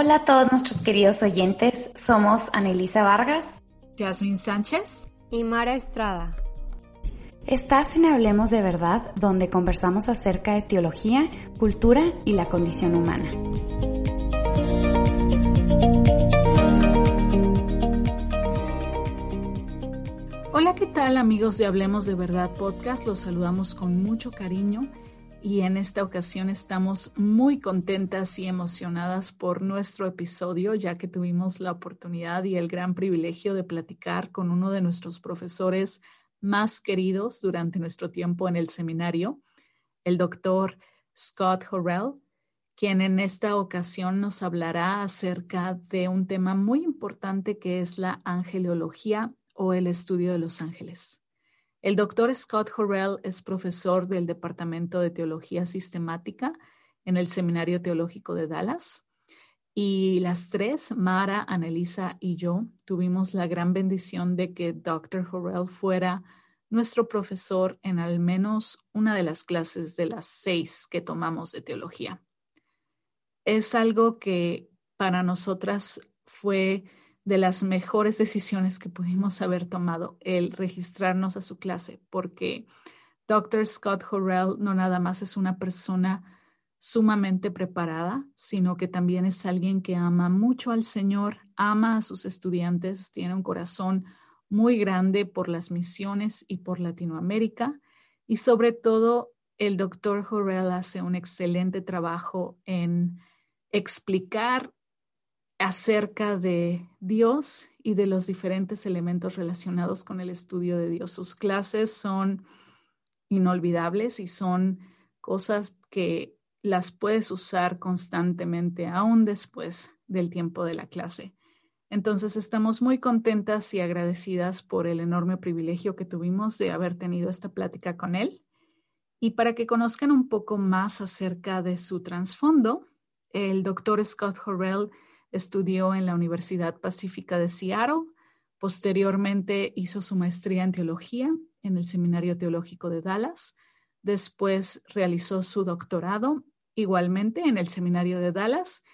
Hola a todos nuestros queridos oyentes, somos Anelisa Vargas, Jasmine Sánchez y Mara Estrada. Estás en Hablemos de Verdad, donde conversamos acerca de teología, cultura y la condición humana. Hola, ¿qué tal amigos de Hablemos de Verdad Podcast? Los saludamos con mucho cariño y en esta ocasión estamos muy contentas y emocionadas por nuestro episodio, ya que tuvimos la oportunidad y el gran privilegio de platicar con uno de nuestros profesores más queridos durante nuestro tiempo en el seminario, el doctor Scott Horrell, quien en esta ocasión nos hablará acerca de un tema muy importante que es la angelología o el estudio de los ángeles. El doctor Scott Horrell es profesor del Departamento de Teología Sistemática en el Seminario Teológico de Dallas. Y las tres, Mara, Annelisa y yo, tuvimos la gran bendición de que Dr. Horrell fuera nuestro profesor en al menos una de las clases de las seis que tomamos de teología. Es algo que para nosotras fue de las mejores decisiones que pudimos haber tomado el registrarnos a su clase, porque Dr. Scott Horrell no nada más es una persona sumamente preparada, sino que también es alguien que ama mucho al Señor, ama a sus estudiantes, tiene un corazón muy grande por las misiones y por Latinoamérica. Y sobre todo, el doctor Horrell hace un excelente trabajo en explicar acerca de Dios y de los diferentes elementos relacionados con el estudio de Dios. Sus clases son inolvidables y son cosas que las puedes usar constantemente aún después del tiempo de la clase. Entonces estamos muy contentas y agradecidas por el enorme privilegio que tuvimos de haber tenido esta plática con él. Y para que conozcan un poco más acerca de su trasfondo, el doctor Scott Horrell Estudió en la Universidad Pacífica de Seattle. Posteriormente hizo su maestría en teología en el Seminario Teológico de Dallas. Después realizó su doctorado igualmente en el Seminario de Dallas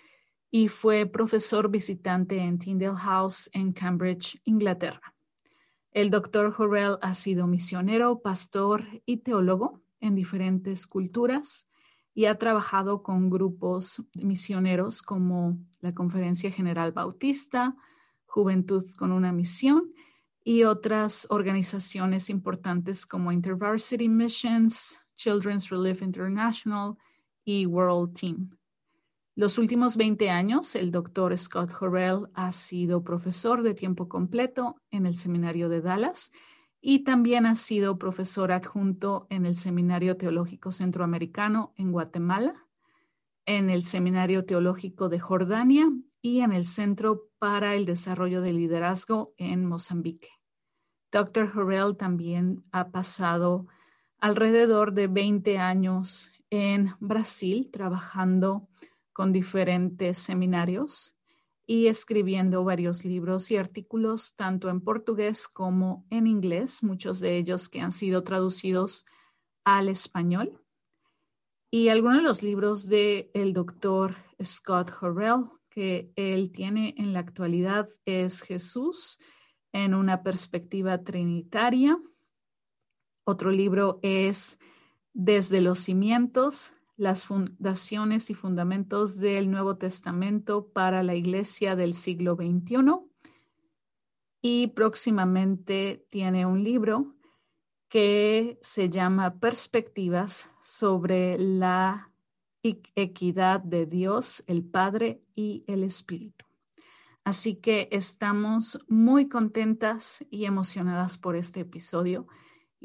y fue profesor visitante en Tyndale House en Cambridge, Inglaterra. El doctor Horrell ha sido misionero, pastor y teólogo en diferentes culturas y ha trabajado con grupos misioneros como la Conferencia General Bautista, Juventud con una Misión y otras organizaciones importantes como InterVarsity Missions, Children's Relief International y World Team. Los últimos 20 años, el doctor Scott Horrell ha sido profesor de tiempo completo en el Seminario de Dallas y también ha sido profesor adjunto en el Seminario Teológico Centroamericano en Guatemala, en el Seminario Teológico de Jordania y en el Centro para el Desarrollo de Liderazgo en Mozambique. Dr. Horrell también ha pasado alrededor de 20 años en Brasil trabajando con diferentes seminarios y escribiendo varios libros y artículos tanto en portugués como en inglés, muchos de ellos que han sido traducidos al español. Y algunos de los libros del el doctor Scott Horrell que él tiene en la actualidad es Jesús en una perspectiva trinitaria. Otro libro es Desde los cimientos, las fundaciones y fundamentos del Nuevo Testamento para la Iglesia del siglo XXI. Y próximamente tiene un libro que se llama Perspectivas sobre la equidad de Dios, el Padre y el Espíritu. Así que estamos muy contentas y emocionadas por este episodio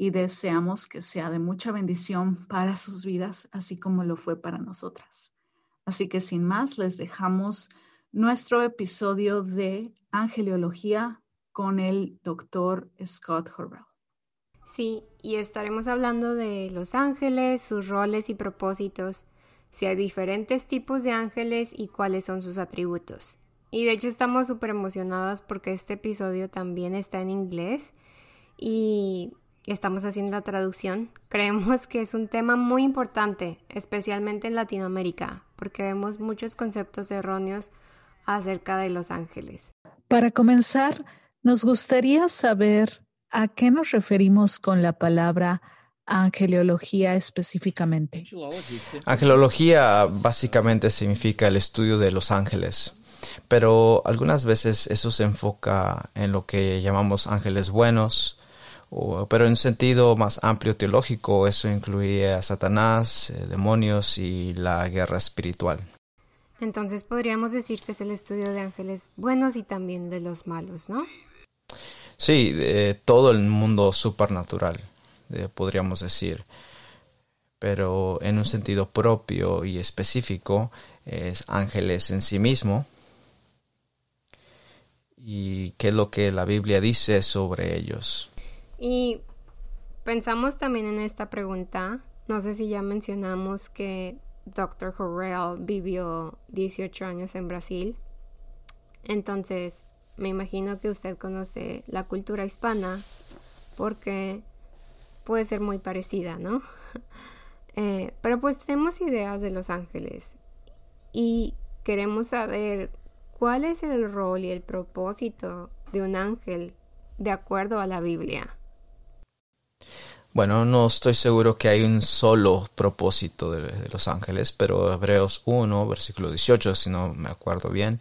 y deseamos que sea de mucha bendición para sus vidas, así como lo fue para nosotras. Así que sin más, les dejamos nuestro episodio de Angeliología con el doctor Scott Horrell. Sí, y estaremos hablando de los ángeles, sus roles y propósitos, si hay diferentes tipos de ángeles y cuáles son sus atributos. Y de hecho estamos súper emocionadas porque este episodio también está en inglés y estamos haciendo la traducción. Creemos que es un tema muy importante, especialmente en Latinoamérica, porque vemos muchos conceptos erróneos acerca de los ángeles. Para comenzar, nos gustaría saber a qué nos referimos con la palabra angelología específicamente. Angelología básicamente significa el estudio de los ángeles, pero algunas veces eso se enfoca en lo que llamamos ángeles buenos, pero en un sentido más amplio teológico eso incluye a Satanás, eh, demonios y la guerra espiritual. Entonces podríamos decir que es el estudio de ángeles buenos y también de los malos, ¿no? Sí, de todo el mundo supernatural, podríamos decir. Pero en un sentido propio y específico es ángeles en sí mismo. ¿Y qué es lo que la Biblia dice sobre ellos? Y pensamos también en esta pregunta. No sé si ya mencionamos que Dr. Horrell vivió 18 años en Brasil. Entonces, me imagino que usted conoce la cultura hispana porque puede ser muy parecida, ¿no? Eh, pero pues tenemos ideas de los ángeles y queremos saber cuál es el rol y el propósito de un ángel de acuerdo a la Biblia. Bueno, no estoy seguro que hay un solo propósito de, los ángeles, pero Hebreos 1, versículo 18, si no me acuerdo bien,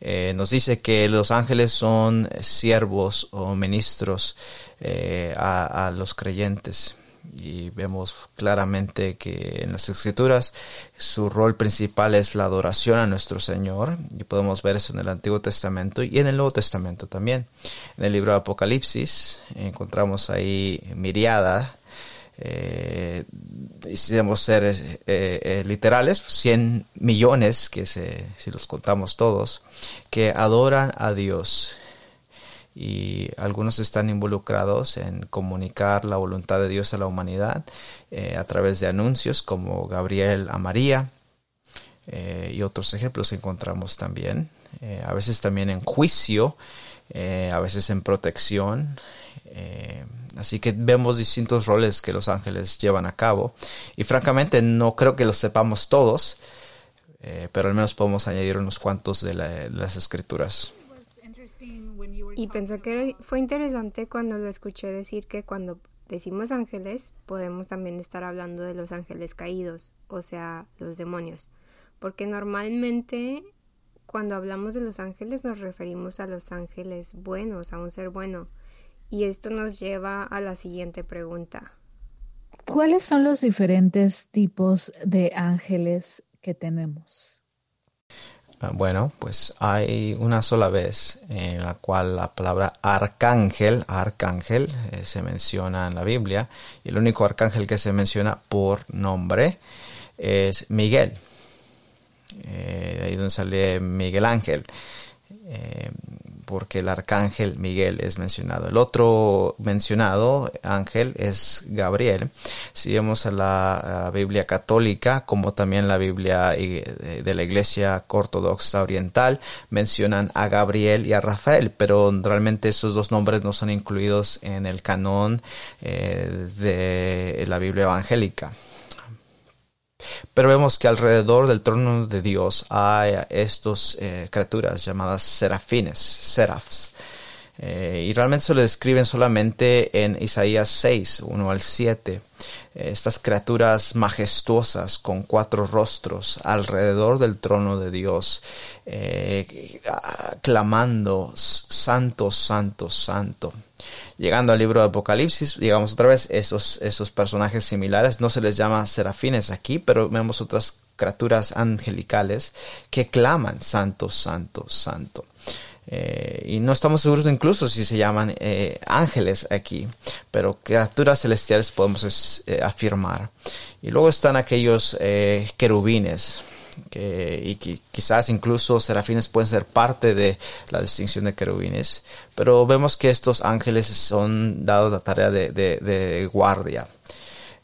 eh, nos dice que los ángeles son siervos o ministros eh, a los creyentes y vemos claramente que en las escrituras su rol principal es la adoración a nuestro Señor y podemos ver eso en el Antiguo Testamento y en el Nuevo Testamento también. En el libro de Apocalipsis encontramos ahí miriada eh, si debemos ser eh, eh, literales, 100 millones, que se, si los contamos todos, que adoran a Dios y algunos están involucrados en comunicar la voluntad de Dios a la humanidad eh, a través de anuncios como Gabriel a María eh, y otros ejemplos encontramos también, eh, a veces también en juicio, a veces en protección. así que vemos distintos roles que los ángeles llevan a cabo y francamente no creo que los sepamos todos, pero al menos podemos añadir unos cuantos de las escrituras. Y pensé que fue interesante cuando lo escuché decir que cuando decimos ángeles podemos también estar hablando de los ángeles caídos, o sea, los demonios. Porque normalmente cuando hablamos de los ángeles nos referimos a los ángeles buenos, a un ser bueno. Y esto nos lleva a la siguiente pregunta. ¿Cuáles son los diferentes tipos de ángeles que tenemos? Ah, bueno, pues hay una sola vez en la cual la palabra arcángel, arcángel, eh, se menciona en la Biblia y el único arcángel que se menciona por nombre es Miguel. Eh, ahí donde sale Miguel Ángel. Eh, porque el arcángel Miguel es mencionado. El otro mencionado ángel es Gabriel. Si vemos a la Biblia católica, como también la Biblia eh, de la Iglesia Ortodoxa Oriental, mencionan a Gabriel y a Rafael, pero realmente esos dos nombres no son incluidos en el canon eh, de la Biblia evangélica. Pero vemos que alrededor del trono de Dios hay estas eh, criaturas llamadas serafines, serafs. Eh, y realmente se lo describen solamente en Isaías 6, 1 al 7. estas criaturas majestuosas con cuatro rostros alrededor del trono de Dios, eh, clamando, santo, santo, santo. Llegando al libro de Apocalipsis, digamos otra vez, esos, esos personajes similares, no se les llama serafines aquí, pero vemos otras criaturas angelicales que claman, santo, santo, santo. Eh, y no estamos seguros incluso si se llaman eh, ángeles aquí, pero criaturas celestiales podemos eh, afirmar. Y luego están aquellos querubines, que, y quizás incluso serafines pueden ser parte de la distinción de querubines, pero vemos que estos ángeles son dados la tarea de, guardia.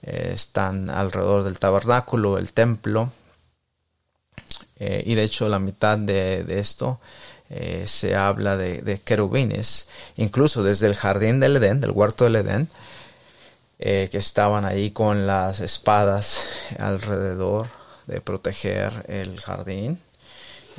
están alrededor del tabernáculo, el templo, y de hecho la mitad de, esto eh, se habla de, querubines, incluso desde el jardín del Edén, del huerto del Edén, eh, que estaban ahí con las espadas alrededor de proteger el jardín.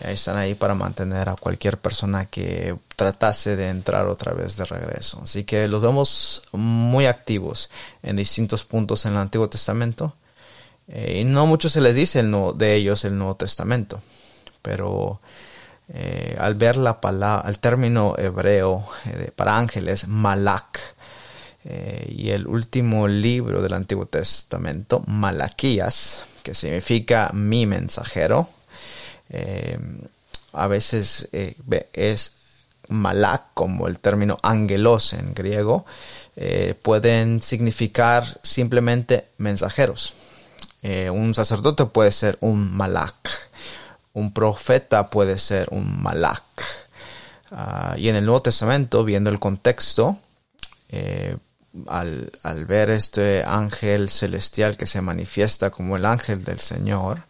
Están ahí para mantener a cualquier persona que tratase de entrar otra vez de regreso. Así que los vemos muy activos en distintos puntos en el Antiguo Testamento. Eh, y no mucho se les dice de ellos el Nuevo Testamento. Pero eh, al ver la palabra, el término hebreo eh, para ángeles, malak, y el último libro del Antiguo Testamento, Malaquías, que significa mi mensajero, a veces es malak como el término angelos en griego, pueden significar simplemente mensajeros. un sacerdote puede ser un malak un profeta puede ser un malak. Ah, y en el Nuevo Testamento, viendo el contexto, eh, al, ver este ángel celestial que se manifiesta como el ángel del Señor,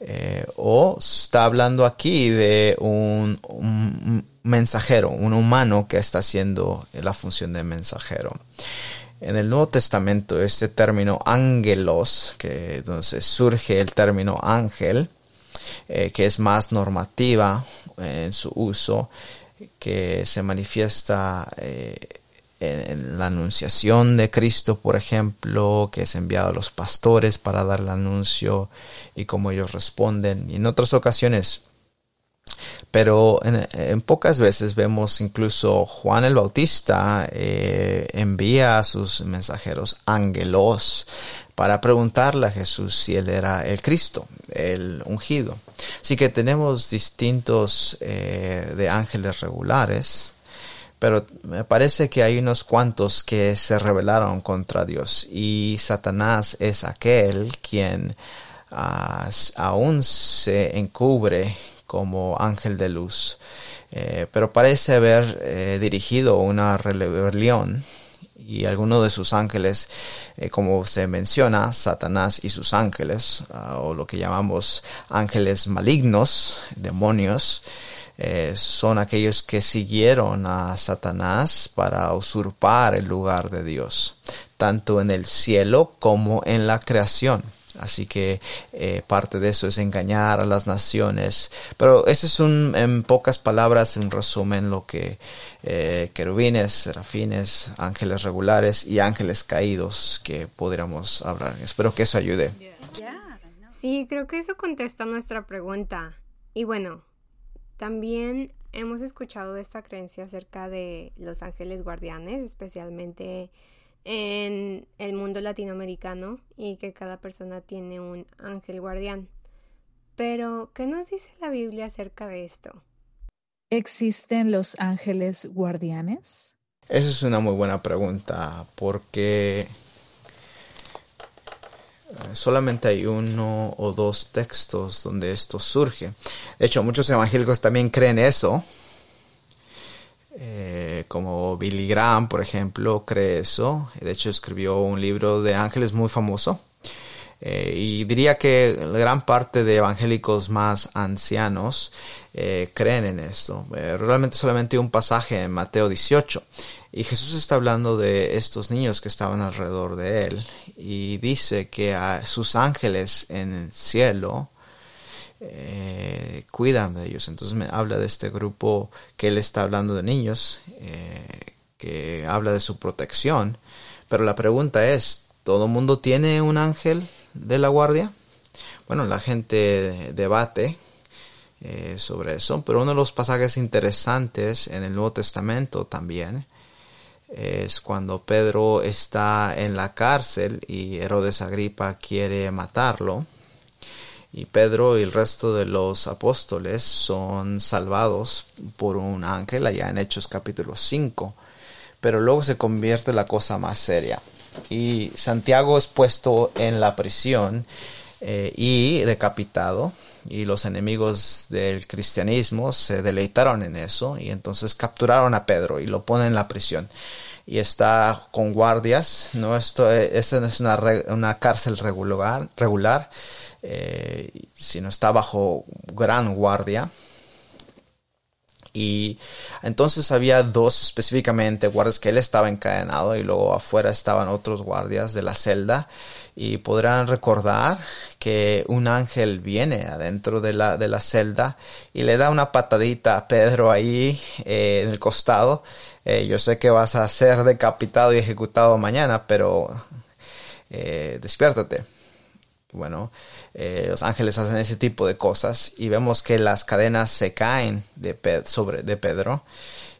eh, o está hablando aquí de un, mensajero, un humano que está haciendo la función de mensajero. En el Nuevo Testamento, este término ángelos, que entonces surge el término ángel, eh, que es más normativa en su uso, que se manifiesta eh, en, la anunciación de Cristo, por ejemplo, que es enviado a los pastores para dar el anuncio y cómo ellos responden. Y en otras ocasiones pero en, pocas veces vemos incluso Juan el Bautista eh, envía a sus mensajeros ángelos para preguntarle a Jesús si él era el Cristo, el ungido. Así que tenemos distintos eh, de ángeles regulares, pero me parece que hay unos cuantos que se rebelaron contra Dios y Satanás es aquel quien ah, aún se encubre como ángel de luz, eh, pero parece haber eh, dirigido una rebelión y algunos de sus ángeles, eh, como se menciona, Satanás y sus ángeles, ah, o lo que llamamos ángeles malignos, demonios, son aquellos que siguieron a Satanás para usurpar el lugar de Dios, tanto en el cielo como en la creación. Así que eh, parte de eso es engañar a las naciones. Pero ese es un, en pocas palabras, un resumen lo que eh, querubines, serafines, ángeles regulares y ángeles caídos que podríamos hablar. Espero que eso ayude. Sí, creo que eso contesta nuestra pregunta. Y bueno, también hemos escuchado de esta creencia acerca de los ángeles guardianes, especialmente en el mundo latinoamericano y que cada persona tiene un ángel guardián. Pero, ¿qué nos dice la Biblia acerca de esto? ¿Existen los ángeles guardianes? Esa es una muy buena pregunta porque solamente hay uno o dos textos donde esto surge. De hecho, muchos evangélicos también creen eso, eh, como Billy Graham, por ejemplo, cree eso. De hecho, escribió un libro de ángeles muy famoso. Eh, y diría que gran parte de evangélicos más ancianos eh, creen en esto. realmente solamente un pasaje en Mateo 18. Y Jesús está hablando de estos niños que estaban alrededor de él. Y dice que a sus ángeles en el cielo eh, cuidan de ellos. Entonces me habla de este grupo que él está hablando de niños, eh, que habla de su protección. Pero la pregunta es, ¿todo mundo tiene un ángel de la guardia? Bueno, la gente debate eh, sobre eso, pero uno de los pasajes interesantes en el Nuevo Testamento también es cuando Pedro está en la cárcel y Herodes Agripa quiere matarlo y Pedro y el resto de los apóstoles son salvados por un ángel allá en Hechos capítulo 5. Pero luego se convierte la cosa más seria. Y Santiago es puesto en la prisión eh, y decapitado. Y los enemigos del cristianismo se deleitaron en eso. Y entonces capturaron a Pedro y lo ponen en la prisión y está con guardias. No, esto es, no es una, una cárcel regular, regular eh, sino está bajo gran guardia. Y entonces había dos específicamente guardias que él estaba encadenado y luego afuera estaban otros guardias de la celda. Y podrán recordar que un ángel viene adentro de la, de la celda y le da una patadita a Pedro ahí eh, en el costado. Eh, yo sé que vas a ser decapitado y ejecutado mañana, pero despiértate. Bueno, eh, los ángeles hacen ese tipo de cosas y vemos que las cadenas se caen de, sobre, de Pedro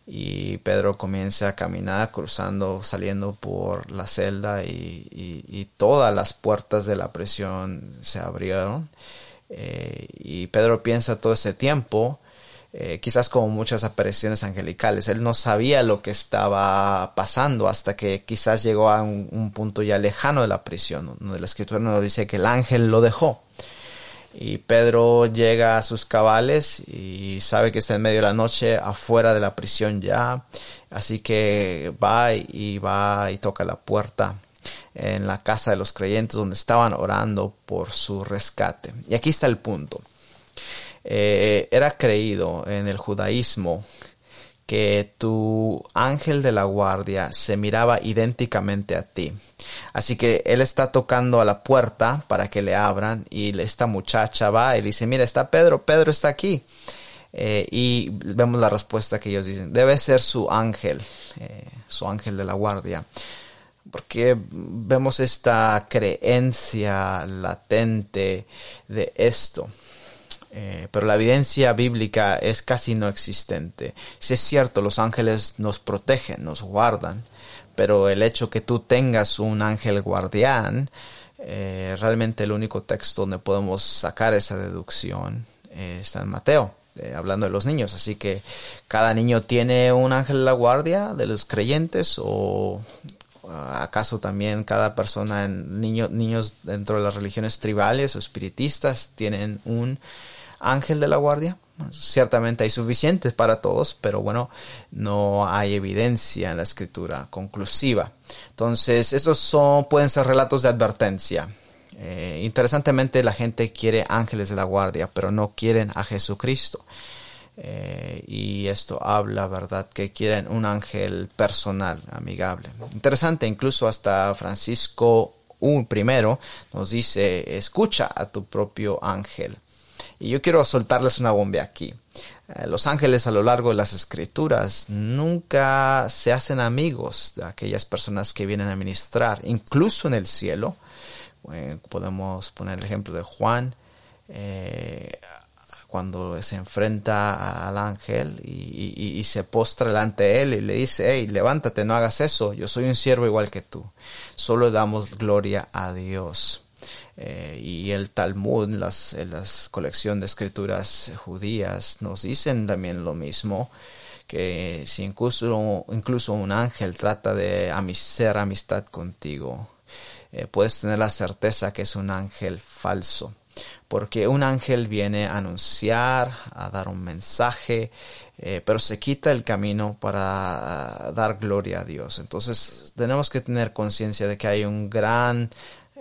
y Pedro comienza a caminar cruzando, saliendo por la celda y, todas las puertas de la prisión se abrieron eh, y Pedro piensa todo ese tiempo eh, quizás como muchas apariciones angelicales. Él no sabía lo que estaba pasando hasta que quizás llegó a un, punto ya lejano de la prisión, donde la escritura nos dice que el ángel lo dejó. Y Pedro llega a sus cabales y sabe que está en medio de la noche afuera de la prisión ya. Así que va y va y toca la puerta en la casa de los creyentes donde estaban orando por su rescate. Y aquí está el punto. Eh, era creído en el judaísmo que tu ángel de la guardia se miraba idénticamente a ti. Así que él está tocando a la puerta para que le abran y esta muchacha va y dice, mira, está Pedro, Pedro está aquí. Eh, y vemos la respuesta que ellos dicen, debe ser su ángel, eh, su ángel de la guardia. Porque vemos esta creencia latente de esto. Eh, pero la evidencia bíblica es casi no existente. Si es cierto, los ángeles nos protegen, nos guardan, pero el hecho que tú tengas un ángel guardián, eh, realmente el único texto donde podemos sacar esa deducción eh, está en Mateo, hablando de los niños. Así que cada niño tiene un ángel de la guardia de los creyentes o acaso también cada persona, niños dentro de las religiones tribales o espiritistas tienen un ángel de la guardia. Ciertamente hay suficientes para todos, pero bueno, no hay evidencia en la escritura conclusiva. Entonces, estos son, pueden ser relatos de advertencia. Eh, interesantemente, la gente quiere ángeles de la guardia, pero no quieren a Jesucristo. Eh, y esto habla, ¿verdad?, que quieren un ángel personal, amigable. Interesante, incluso hasta Francisco I nos dice, escucha a tu propio ángel. Y yo quiero soltarles una bomba aquí. Eh, los ángeles a lo largo de las escrituras nunca se hacen amigos de aquellas personas que vienen a ministrar, incluso en el cielo. Eh, podemos poner el ejemplo de Juan, eh, cuando se enfrenta al ángel y, se postra delante de él y le dice, hey, levántate, no hagas eso, yo soy un siervo igual que tú. Solo damos gloria a Dios. Eh, y el Talmud, las, las colección de escrituras judías, nos dicen también lo mismo, que si incluso, incluso un ángel trata de hacer amistad contigo, eh, puedes tener la certeza que es un ángel falso. Porque un ángel viene a anunciar, a dar un mensaje, eh, pero se quita el camino para dar gloria a Dios. Entonces tenemos que tener conciencia de que hay un gran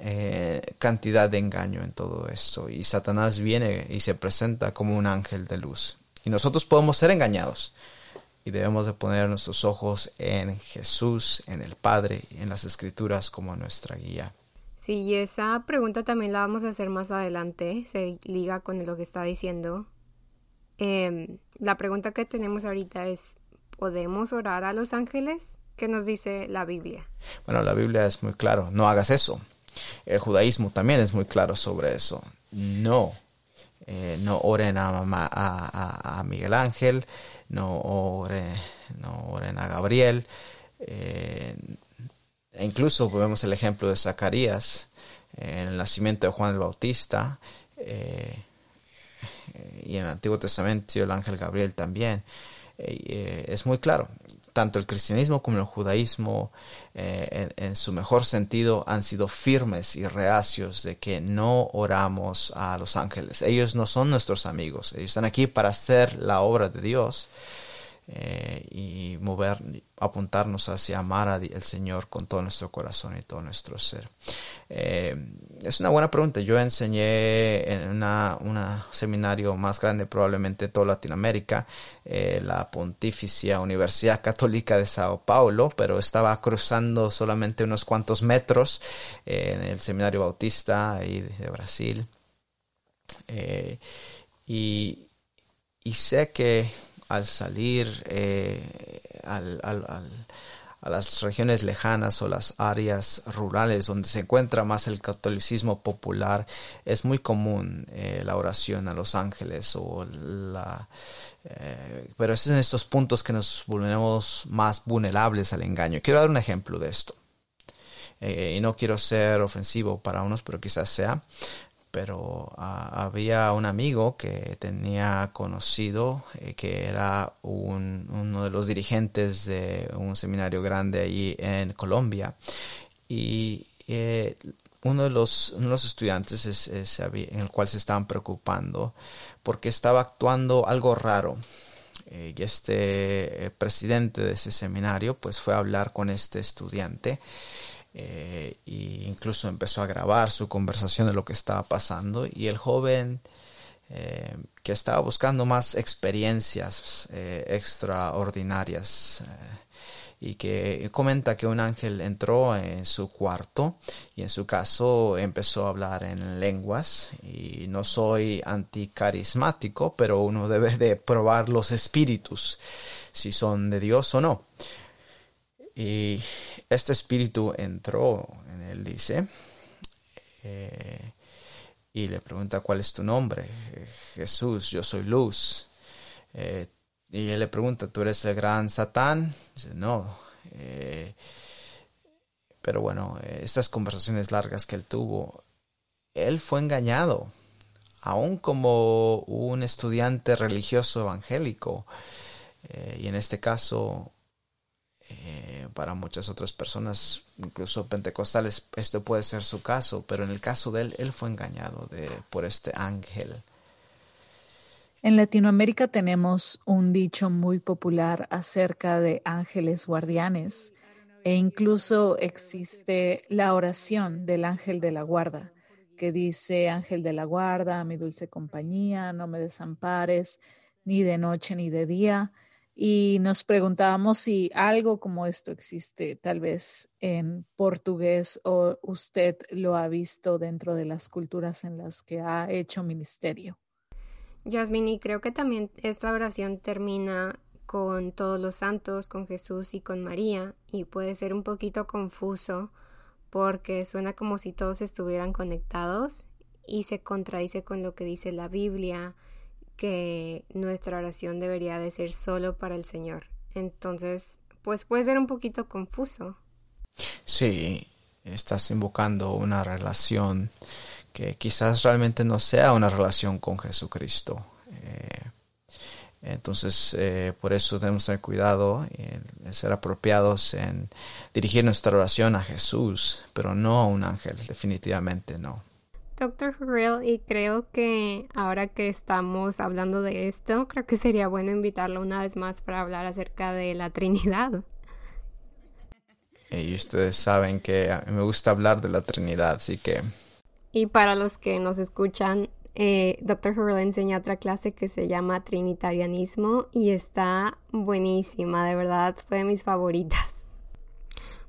eh, cantidad de engaño en todo esto. Y Satanás viene y se presenta como un ángel de luz. Y nosotros podemos ser engañados. Y debemos de poner nuestros ojos en Jesús, en el Padre, en las Escrituras como nuestra guía. Sí, y esa pregunta también la vamos a hacer más adelante. Se liga con lo que está diciendo. Em, la pregunta que tenemos ahorita es, ¿podemos orar a los ángeles? ¿Qué nos dice la Biblia? Bueno, la Biblia es muy claro, no hagas eso. El judaísmo también es muy claro sobre eso. No, eh, no oren a, Miguel Ángel, no oren, no oren a Gabriel. Eh, e incluso vemos el ejemplo de Zacarías en el nacimiento de Juan el Bautista, eh, y en el Antiguo Testamento el ángel Gabriel también, eh, es muy claro. Tanto el cristianismo como el judaísmo, en, en, su mejor sentido, han sido firmes y reacios de que no oramos a los ángeles. Ellos no son nuestros amigos. Ellos están aquí para hacer la obra de Dios eh, y mover, apuntarnos hacia amar al Señor con todo nuestro corazón y todo nuestro ser. Eh, es una buena pregunta. Yo enseñé en un seminario más grande probablemente de toda Latinoamérica, eh, la Pontificia Universidad Católica de Sao Paulo, pero estaba cruzando solamente unos cuantos metros en el seminario bautista ahí de, Brasil. y, y sé que al salir eh, a las regiones lejanas o las áreas rurales donde se encuentra más el catolicismo popular, es muy común eh, la oración a los ángeles o la... Eh, pero es en estos puntos que nos volvemos más vulnerables al engaño. Quiero dar un ejemplo de esto. y no quiero ser ofensivo para unos, pero quizás sea pero ah, había un amigo que tenía conocido eh, que era uno de los dirigentes de un seminario grande allí en Colombia. Y eh, uno, de los, los estudiantes es, en el cual se estaban preocupando porque estaba actuando algo raro. Eh, y este presidente de ese seminario pues fue a hablar con este estudiante e incluso empezó a grabar su conversación de lo que estaba pasando. Y el joven eh, que estaba buscando más experiencias eh, extraordinarias y que comenta que un ángel entró en su cuarto y en su caso empezó a hablar en lenguas. Y no soy anticarismático pero uno debe de probar los espíritus si son de Dios o no y este espíritu entró en él, dice, eh, y le pregunta cuál es tu nombre. Jesús, yo soy luz. Eh, y él le pregunta, ¿tú eres el gran Satán? Dice, no. Eh, pero bueno, estas conversaciones largas que él tuvo, él fue engañado, aún como un estudiante religioso evangélico. y en este caso, eh, para muchas otras personas, incluso pentecostales, esto puede ser su caso, pero en el caso de él, él fue engañado por este ángel. En Latinoamérica tenemos un dicho muy popular acerca de ángeles guardianes e incluso existe la oración del ángel de la guarda que dice, ángel de la guarda, mi dulce compañía, no me desampares ni de noche ni de día y nos preguntábamos si algo como esto existe tal vez en portugués o usted lo ha visto dentro de las culturas en las que ha hecho ministerio. Yasmin, y creo que también esta oración termina con todos los santos, con Jesús y con María, y puede ser un poquito confuso porque suena como si todos estuvieran conectados y se contradice con lo que dice la Biblia que nuestra oración debería de ser solo para el Señor. Entonces, pues puede ser un poquito confuso. Sí, estás invocando una relación que quizás realmente no sea una relación con Jesucristo. Eh, entonces, eh, por eso tenemos que tener cuidado en ser apropiados en dirigir nuestra oración a Jesús, pero no a un ángel, definitivamente no. Doctor Hurrell, y creo que ahora que estamos hablando de esto, creo que sería bueno invitarlo una vez más para hablar acerca de la Trinidad. Y ustedes saben que me gusta hablar de la Trinidad, así que... Y para los que nos escuchan, eh, Dr. Hurrell enseña otra clase que se llama Trinitarianismo y está buenísima, de verdad, fue de mis favoritas.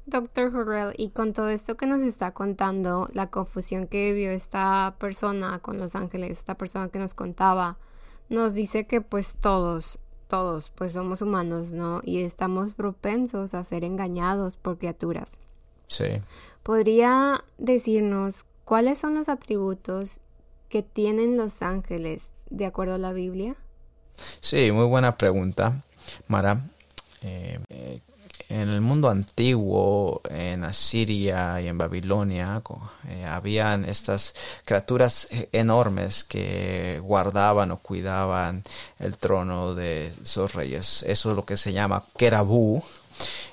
Doctor Hurrell, y con todo esto que nos está contando, la confusión que vivió esta persona con los ángeles, esta persona que nos contaba, nos dice que pues todos, todos, pues somos humanos, ¿no? Y estamos propensos a ser engañados por criaturas. Sí. ¿Podría decirnos cuáles son los atributos que tienen los ángeles de acuerdo a la Biblia? Sí, muy buena pregunta, Mara. Eh, en el mundo antiguo, en Asiria y en Babilonia, eh, habían estas criaturas enormes que guardaban o cuidaban el trono de esos reyes. Eso es lo que se llama Kerabú.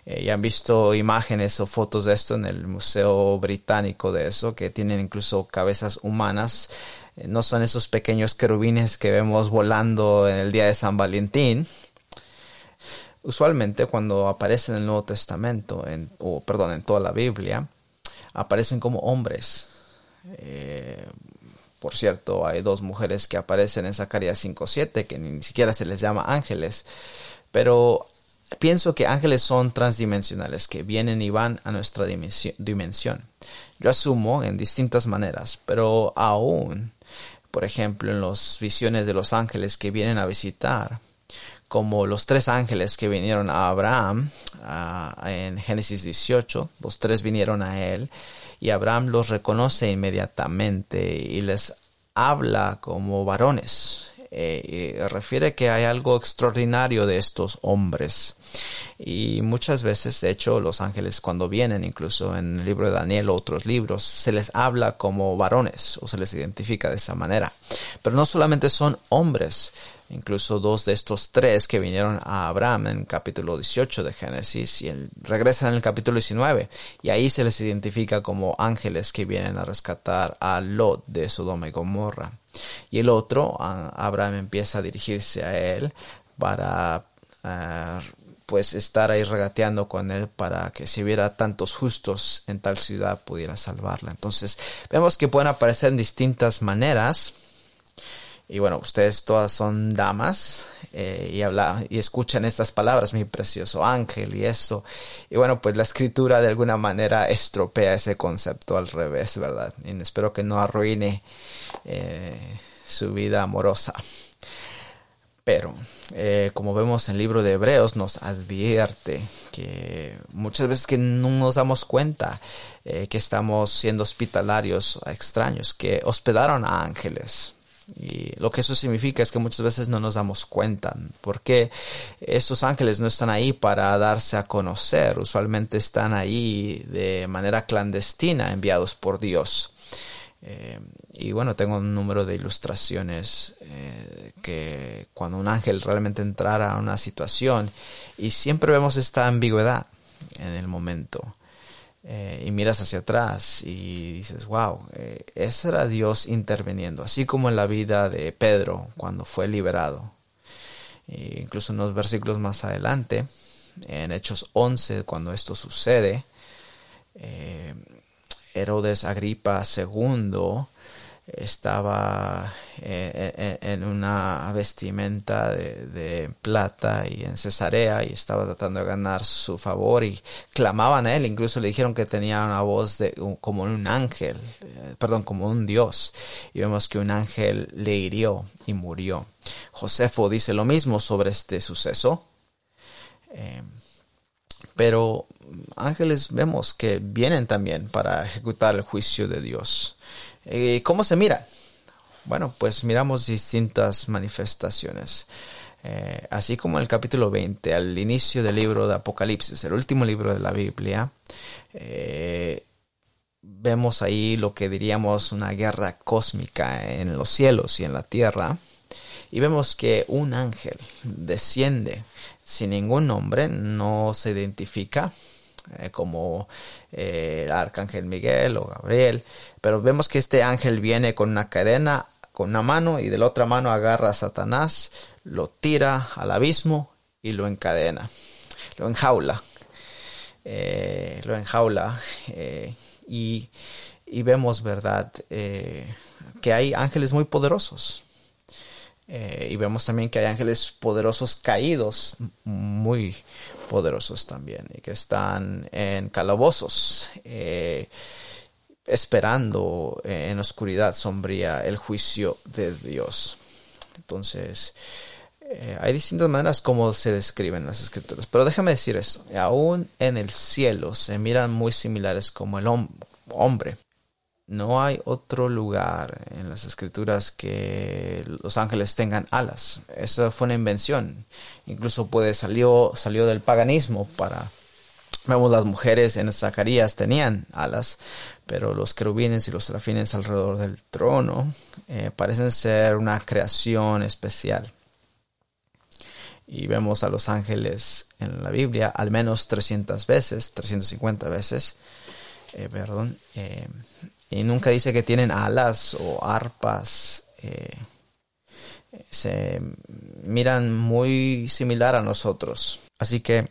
Eh, y han visto imágenes o fotos de esto en el Museo Británico de eso, que tienen incluso cabezas humanas. Eh, no son esos pequeños querubines que vemos volando en el día de San Valentín, Usualmente cuando aparece en el Nuevo Testamento, en, o perdón, en toda la Biblia, aparecen como hombres. Eh, por cierto, hay dos mujeres que aparecen en Zacarías 5.7 que ni siquiera se les llama ángeles. Pero pienso que ángeles son transdimensionales, que vienen y van a nuestra dimensión. Yo asumo en distintas maneras, pero aún, por ejemplo, en las visiones de los ángeles que vienen a visitar, como los tres ángeles que vinieron a Abraham en Génesis 18, los tres vinieron a él y Abraham los reconoce inmediatamente y les habla como varones. Eh, y refiere que hay algo extraordinario de estos hombres. Y muchas veces, de hecho, los ángeles cuando vienen, incluso en el libro de Daniel o otros libros, se les habla como varones o se les identifica de esa manera. Pero no solamente son hombres, incluso dos de estos tres que vinieron a Abraham en el capítulo 18 de Génesis y regresan en el capítulo 19 y ahí se les identifica como ángeles que vienen a rescatar a Lot de Sodoma y Gomorra. Y el otro, Abraham empieza a dirigirse a él para eh, pues estar ahí regateando con él para que si hubiera tantos justos en tal ciudad pudiera salvarla. Entonces vemos que pueden aparecer en distintas maneras. Y bueno, ustedes todas son damas eh, y, habla, y escuchan estas palabras, mi precioso ángel y esto. Y bueno, pues la escritura de alguna manera estropea ese concepto al revés, ¿verdad? Y espero que no arruine eh, su vida amorosa. Pero, eh, como vemos en el libro de Hebreos, nos advierte que muchas veces que no nos damos cuenta eh, que estamos siendo hospitalarios a extraños, que hospedaron a ángeles. Y lo que eso significa es que muchas veces no nos damos cuenta, porque estos ángeles no están ahí para darse a conocer, usualmente están ahí de manera clandestina, enviados por Dios. Eh, y bueno, tengo un número de ilustraciones eh, que cuando un ángel realmente entrara a una situación y siempre vemos esta ambigüedad en el momento. Eh, y miras hacia atrás y dices, wow, ese era Dios interviniendo, así como en la vida de Pedro cuando fue liberado. E incluso en los versículos más adelante, en Hechos 11, cuando esto sucede, Herodes Agripa II estaba eh, eh, en una vestimenta de, plata y en Cesarea y estaba tratando de ganar su favor y clamaban a él, incluso le dijeron que tenía una voz de, como un ángel, eh, perdón, como un dios y vemos que un ángel le hirió y murió. Josefo dice lo mismo sobre este suceso. pero ángeles vemos que vienen también para ejecutar el juicio de Dios. Eh, ¿Cómo se mira? Bueno, pues miramos distintas manifestaciones. Eh, así como en el capítulo 20, al inicio del libro de Apocalipsis, el último libro de la Biblia, eh, vemos ahí lo que diríamos una guerra cósmica en los cielos y en la tierra. Y vemos que un ángel desciende sin ningún nombre, no se identifica, eh, como eh, el arcángel Miguel o Gabriel, pero vemos que este ángel viene con una cadena, con una mano y de la otra mano agarra a Satanás, lo tira al abismo y lo encadena, lo enjaula, eh, lo enjaula y, y, vemos, ¿verdad?, que hay ángeles muy poderosos. y vemos también que hay ángeles poderosos caídos, muy, poderosos también y que están en calabozos eh, esperando en oscuridad sombría el juicio de Dios. Entonces, eh, hay distintas maneras como se describen las escrituras. Pero déjame decir esto, aún en el cielo se miran muy similares como el hombre. No hay otro lugar en las escrituras que los ángeles tengan alas. Eso fue una invención. Incluso puede salió, salió del paganismo para Vemos las mujeres en Zacarías tenían alas, pero los querubines y los serafines alrededor del trono eh, parecen ser una creación especial. Y vemos a los ángeles en la Biblia al menos 300 veces, 350 veces, eh, perdón, eh, y nunca dice que tienen alas o arpas. se miran muy similar a nosotros. Así que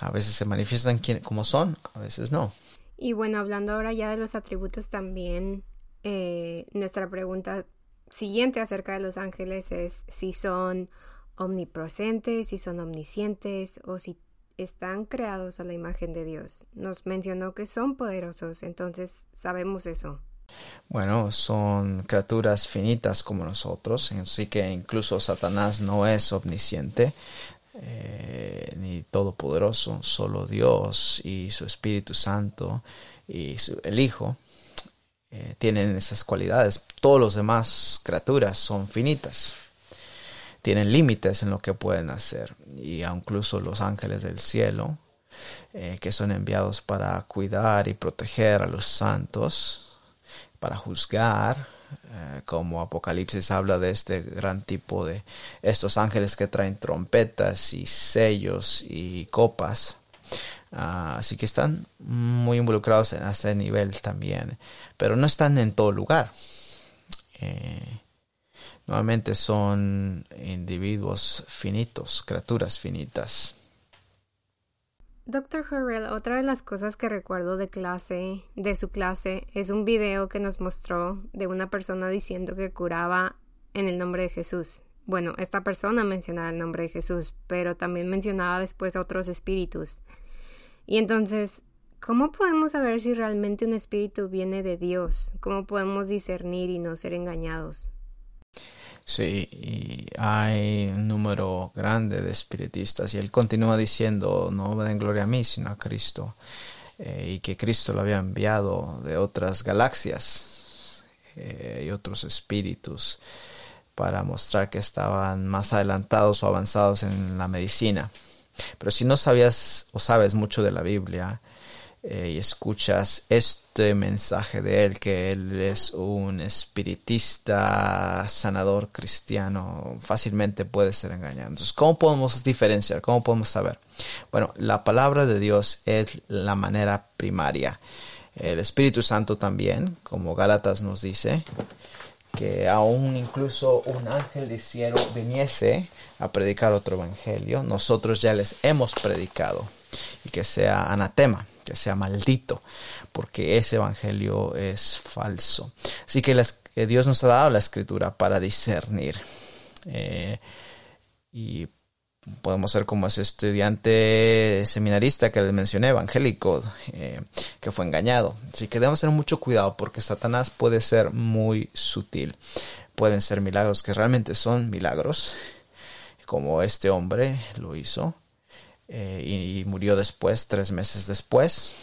a veces se manifiestan como son, a veces no. Y bueno, hablando ahora ya de los atributos también, eh, nuestra pregunta siguiente acerca de los ángeles es si son omnipresentes, si son omniscientes o si están creados a la imagen de Dios. Nos mencionó que son poderosos, entonces sabemos eso. Bueno, son criaturas finitas como nosotros, así que incluso Satanás no es omnisciente, eh, ni todopoderoso, solo Dios y su Espíritu Santo y el Hijo eh, tienen esas cualidades. Todos los demás criaturas son finitas, tienen límites en lo que pueden hacer y incluso los ángeles del cielo eh, que son enviados para cuidar y proteger a los santos, para juzgar, eh, como Apocalipsis habla de este gran tipo de estos ángeles que traen trompetas y sellos y copas. Ah, así que están muy involucrados en este nivel también, pero no están en todo lugar. Eh, nuevamente son individuos finitos, criaturas finitas. Doctor Harrell, otra de las cosas que recuerdo de clase, de su clase, es un video que nos mostró de una persona diciendo que curaba en el nombre de Jesús. Bueno, esta persona mencionaba el nombre de Jesús, pero también mencionaba después otros espíritus. Y entonces, ¿cómo podemos saber si realmente un espíritu viene de Dios? ¿Cómo podemos discernir y no ser engañados? Sí, y hay un número grande de espiritistas y él continúa diciendo, no me den gloria a mí, sino a Cristo, eh, y que Cristo lo había enviado de otras galaxias eh, y otros espíritus para mostrar que estaban más adelantados o avanzados en la medicina. Pero si no sabías o sabes mucho de la Biblia, eh, y escuchas este mensaje de él, que él es un espiritista, sanador cristiano, fácilmente puede ser engañado. Entonces, ¿cómo podemos diferenciar? ¿Cómo podemos saber? Bueno, la palabra de Dios es la manera primaria. El Espíritu Santo también, como Gálatas nos dice, que aún incluso un ángel del cielo viniese a predicar otro evangelio, nosotros ya les hemos predicado y que sea anatema que sea maldito, porque ese evangelio es falso. Así que eh, Dios nos ha dado la escritura para discernir. Eh, y podemos ser como ese estudiante seminarista que les mencioné, evangélico, eh, que fue engañado. Así que debemos tener mucho cuidado porque Satanás puede ser muy sutil. Pueden ser milagros que realmente son milagros, como este hombre lo hizo, eh, y, murió después, tres meses después.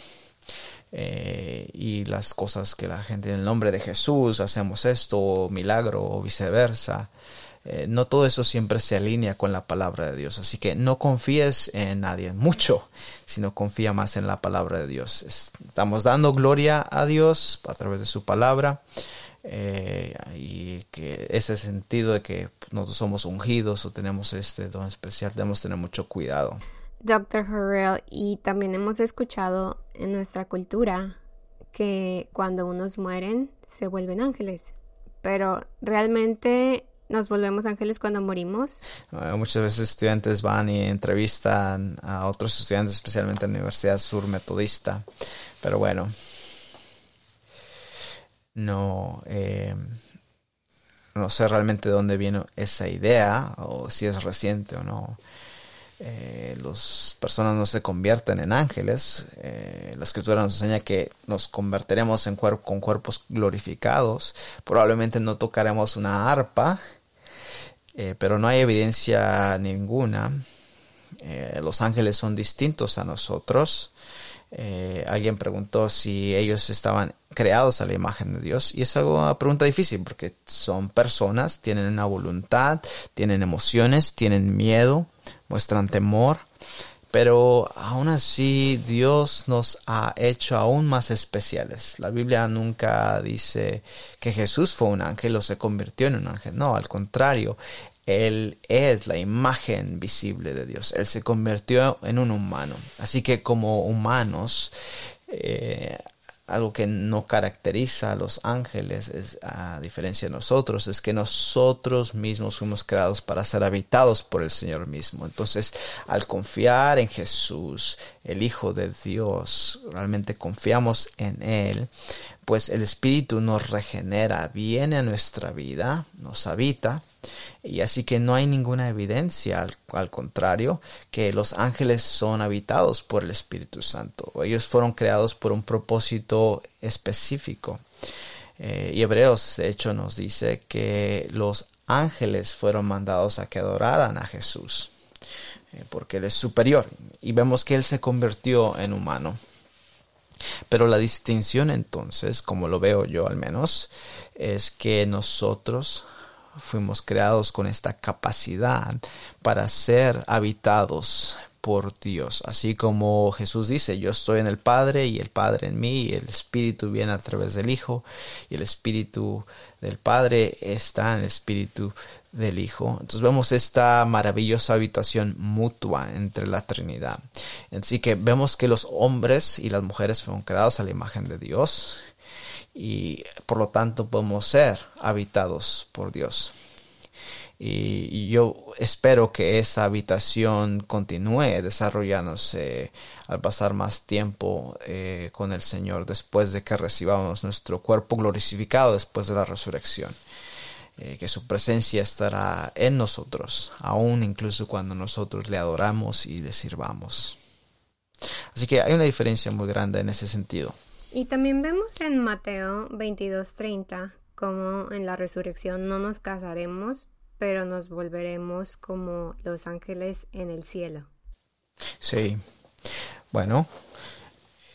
Eh, y las cosas que la gente en el nombre de Jesús hacemos esto, milagro o viceversa. Eh, no todo eso siempre se alinea con la palabra de Dios. Así que no confíes en nadie mucho, sino confía más en la palabra de Dios. Estamos dando gloria a Dios a través de su palabra. y que ese sentido de que nosotros somos ungidos o tenemos este don especial, debemos tener mucho cuidado. Dr. Harrell, y también hemos escuchado en nuestra cultura que cuando unos mueren se vuelven ángeles, pero realmente nos volvemos ángeles cuando morimos. Ah, muchas veces estudiantes van y entrevistan a otros estudiantes, especialmente en la Universidad Sur Metodista, pero bueno, no, eh, no sé realmente de dónde viene esa idea o si es reciente o no eh, las personas no se convierten en ángeles. Eh, la escritura nos enseña que nos convertiremos en con cuerpos glorificados. Probablemente no tocaremos una arpa, eh, pero no hay evidencia ninguna. Eh, los ángeles son distintos a nosotros. alguien preguntó si ellos estaban creados a la imagen de Dios y es una pregunta difícil porque son personas, tienen una voluntad, tienen emociones, tienen miedo, muestran temor, pero aún así Dios nos ha hecho aún más especiales. La Biblia nunca dice que Jesús fue un ángel o se convirtió en un ángel. No, al contrario, Él es la imagen visible de Dios. Él se convirtió en un humano. Así que como humanos, eh, algo que no caracteriza a los ángeles, es, a diferencia de nosotros, es que nosotros mismos fuimos creados para ser habitados por el Señor mismo. Entonces, al confiar en Jesús, el Hijo de Dios, realmente confiamos en Él, pues el Espíritu nos regenera, viene a nuestra vida, nos habita y así que no hay ninguna evidencia, al, contrario, que los ángeles son habitados por el Espíritu Santo. Ellos fueron creados por un propósito específico. Eh, y Hebreos, de hecho, nos dice que los ángeles fueron mandados a que adoraran a Jesús, eh, porque Él es superior. Y vemos que Él se convirtió en humano. Pero la distinción entonces, como lo veo yo al menos, es que nosotros fuimos creados con esta capacidad para ser habitados por Dios. Así como Jesús dice, yo estoy en el Padre y el Padre en mí y el Espíritu viene a través del Hijo y el Espíritu del Padre está en el Espíritu del Hijo. Entonces vemos esta maravillosa habitación mutua entre la Trinidad. Así que vemos que los hombres y las mujeres fueron creados a la imagen de Dios y por lo tanto podemos ser habitados por Dios. Y, yo espero que esa habitación continúe desarrollándose al pasar más tiempo eh, con el Señor después de que recibamos nuestro cuerpo glorificado después de la resurrección. Eh, que su presencia estará en nosotros, aún incluso cuando nosotros le adoramos y le sirvamos. Así que hay una diferencia muy grande en ese sentido. Y también vemos en Mateo 22:30 como en la resurrección no nos casaremos, pero nos volveremos como los ángeles en el cielo. Sí. Bueno,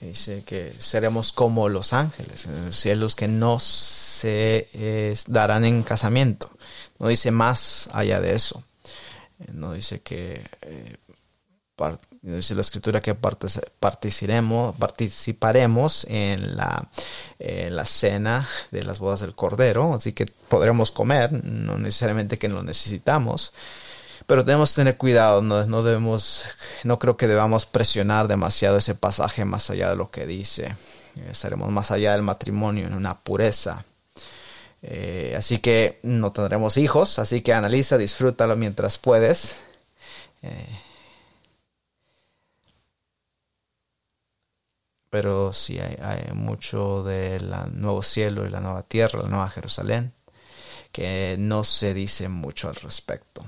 dice que seremos como los ángeles en los cielos que no se darán en casamiento. No dice más allá de eso. No dice que eh, dice la escritura que participaremos, participaremos en la, la cena de las bodas del Cordero, así que podremos comer, no necesariamente que lo necesitamos, pero debemos tener cuidado, no, debemos, no creo que debamos presionar demasiado ese pasaje más allá de lo que dice. Eh, estaremos más allá del matrimonio en una pureza. Eh, así que no tendremos hijos, así que analiza, disfrútalo mientras puedes. Eh, pero sí hay, mucho del nuevo cielo y la nueva tierra, la nueva Jerusalén, que no se dice mucho al respecto.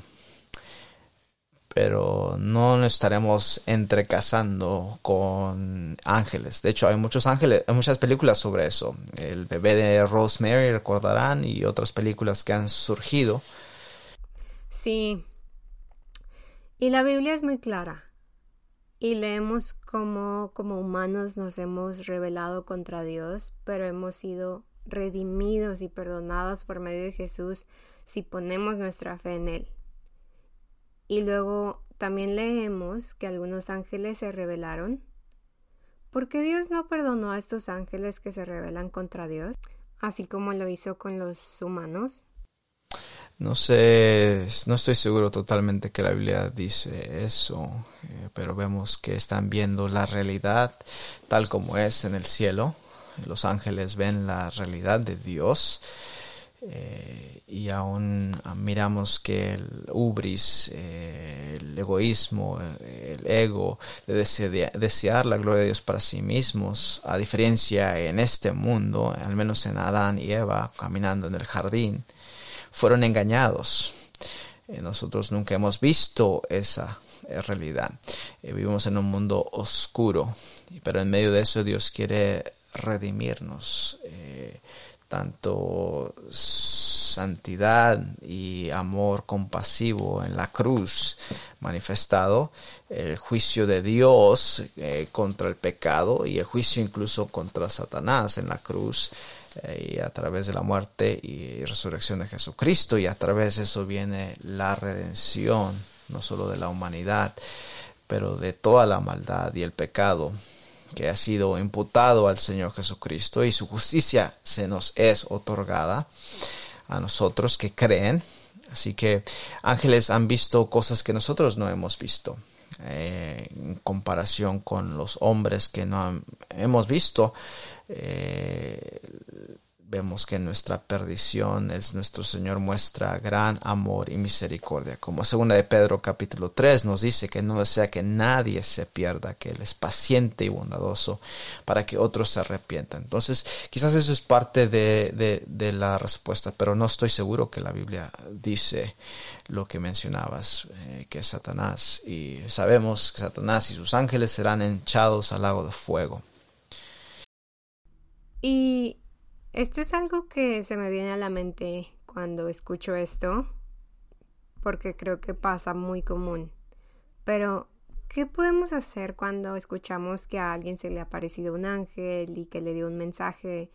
Pero no nos estaremos entrecasando con ángeles. De hecho, hay muchos ángeles, hay muchas películas sobre eso. El bebé de Rosemary, recordarán, y otras películas que han surgido. Sí. Y la Biblia es muy clara y leemos cómo como humanos nos hemos rebelado contra Dios, pero hemos sido redimidos y perdonados por medio de Jesús si ponemos nuestra fe en Él. Y luego también leemos que algunos ángeles se rebelaron. ¿Por qué Dios no perdonó a estos ángeles que se rebelan contra Dios, así como lo hizo con los humanos? No sé, no estoy seguro totalmente que la Biblia dice eso, eh, pero vemos que están viendo la realidad tal como es en el cielo. Los ángeles ven la realidad de Dios eh, y aún miramos que el ubris, eh, el egoísmo, el ego de desear la gloria de Dios para sí mismos, a diferencia en este mundo, al menos en Adán y Eva caminando en el jardín, fueron engañados. Eh, nosotros nunca hemos visto esa eh, realidad. Eh, vivimos en un mundo oscuro, pero en medio de eso Dios quiere redimirnos. Tanto santidad y amor compasivo en la cruz manifestado, el juicio de Dios contra el pecado y el juicio incluso contra Satanás en la cruz y a través de la muerte y resurrección de Jesucristo y a través de eso viene la redención no solo de la humanidad pero de toda la maldad y el pecado que ha sido imputado al Señor Jesucristo y su justicia se nos es otorgada a nosotros que creen. Así que ángeles han visto cosas que nosotros no hemos visto. Eh, en comparación con los hombres que no hemos visto, eh, vemos que en nuestra perdición es nuestro Señor muestra gran amor y misericordia. Como segunda de Pedro capítulo 3 nos dice que no desea que nadie se pierda, que Él es paciente y bondadoso para que otros se arrepientan. Entonces, quizás eso es parte de, de la respuesta, pero no estoy seguro que la Biblia dice lo que mencionabas, eh, que Satanás, y sabemos que Satanás y sus ángeles serán hinchados al lago de fuego. Y esto es algo que se me viene a la mente cuando escucho esto, porque creo que pasa muy común. Pero, ¿qué podemos hacer cuando escuchamos que a alguien se le ha aparecido un ángel y que le dio un mensaje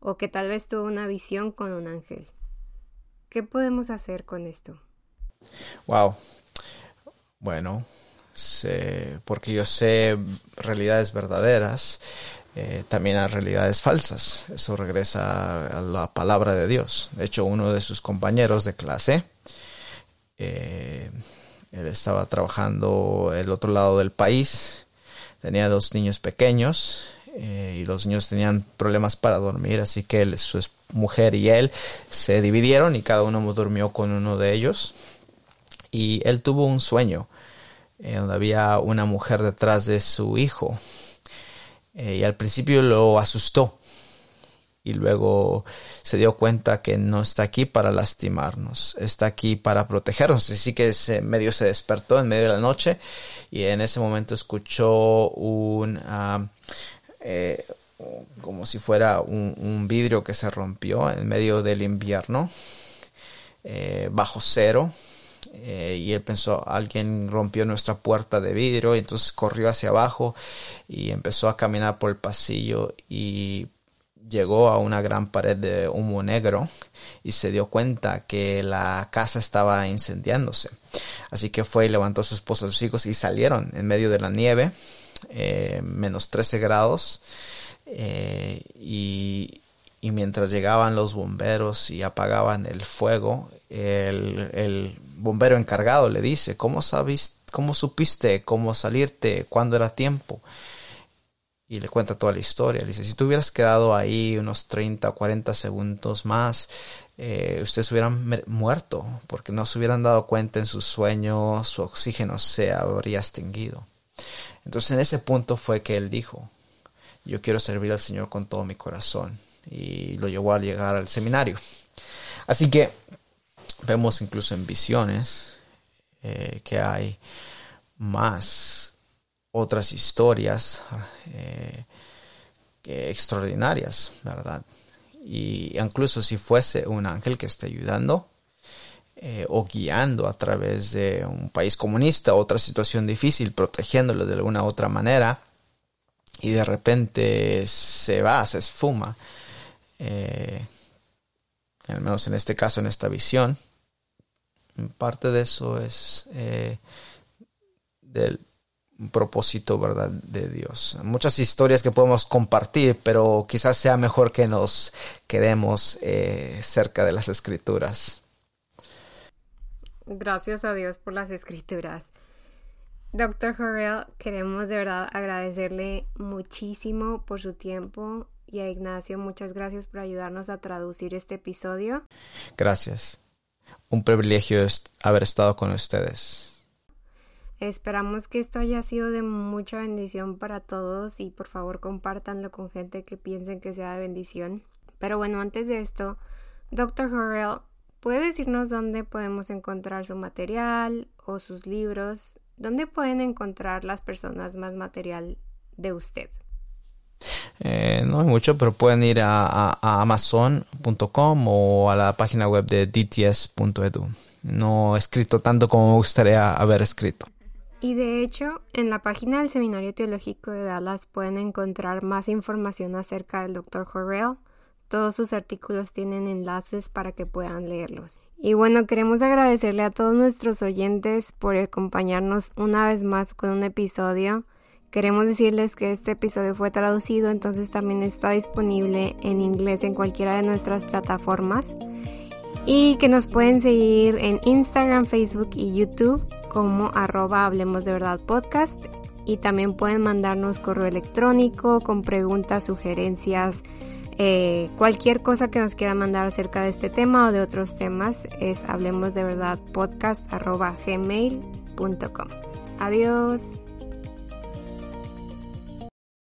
o que tal vez tuvo una visión con un ángel? ¿Qué podemos hacer con esto? Wow. Bueno, porque yo sé realidades verdaderas, eh, también a realidades falsas. Eso regresa a la palabra de Dios. De hecho, uno de sus compañeros de clase, eh, él estaba trabajando el otro lado del país, tenía dos niños pequeños eh, y los niños tenían problemas para dormir, así que su mujer y él se dividieron y cada uno durmió con uno de ellos. Y él tuvo un sueño donde había una mujer detrás de su hijo eh, y al principio lo asustó y luego se dio cuenta que no está aquí para lastimarnos, está aquí para protegernos. Así que ese medio se despertó en medio de la noche y en ese momento escuchó un... Ah, eh, como si fuera un, vidrio que se rompió en medio del invierno, eh, bajo cero, eh, y él pensó, alguien rompió nuestra puerta de vidrio, y entonces corrió hacia abajo y empezó a caminar por el pasillo y llegó a una gran pared de humo negro y se dio cuenta que la casa estaba incendiándose. Así que fue y levantó a su esposa y sus hijos y salieron en medio de la nieve, eh, menos 13 grados, eh, y, y, mientras llegaban los bomberos y apagaban el fuego, el, bombero encargado le dice, ¿cómo, cómo supiste cómo salirte cuando era tiempo? Y le cuenta toda la historia. Le dice, si tú hubieras quedado ahí unos 30 o 40 segundos más, eh, ustedes hubieran muerto, porque no se hubieran dado cuenta en su sueño, su oxígeno se habría extinguido. Entonces en ese punto fue que él dijo, yo quiero servir al Señor con todo mi corazón. Y lo llevó a llegar al seminario. Así que vemos incluso en visiones eh, que hay más otras historias eh, extraordinarias, ¿verdad? Y incluso si fuese un ángel que esté ayudando eh, o guiando a través de un país comunista, otra situación difícil, protegiéndolo de alguna otra manera, y de repente se va, se esfuma, al menos en este caso, en esta visión, Parte de eso es eh, del propósito, ¿verdad?, de Dios. Muchas historias que podemos compartir, pero quizás sea mejor que nos quedemos eh, cerca de las escrituras. Gracias a Dios por las escrituras. Doctor Jorrell, queremos de verdad agradecerle muchísimo por su tiempo y a Ignacio muchas gracias por ayudarnos a traducir este episodio. Gracias un privilegio haber estado con ustedes. Esperamos que esto haya sido de mucha bendición para todos y por favor compártanlo con gente que piensen que sea de bendición. Pero bueno, antes de esto, Dr. Horrell, ¿puede decirnos dónde podemos encontrar su material o sus libros? ¿Dónde pueden encontrar las personas más material de usted? Eh, no hay mucho, pero pueden ir a, amazon.com o a la página web de dts.edu. No he escrito tanto como me gustaría haber escrito. Y de hecho, en la página del Seminario Teológico de Dallas pueden encontrar más información acerca del Dr. Horrell, Todos sus artículos tienen enlaces para que puedan leerlos. Y bueno, queremos agradecerle a todos nuestros oyentes por acompañarnos una vez más con un episodio. Queremos decirles que este episodio fue traducido, entonces también está disponible en inglés en cualquiera de nuestras plataformas. Y que nos pueden seguir en Instagram, Facebook y YouTube como arroba Hablemos de Verdad Podcast. Y también pueden mandarnos correo electrónico con preguntas, sugerencias, eh, cualquier cosa que nos quieran mandar acerca de este tema o de otros temas es hablemos de verdad podcast arroba gmail.com. Adiós.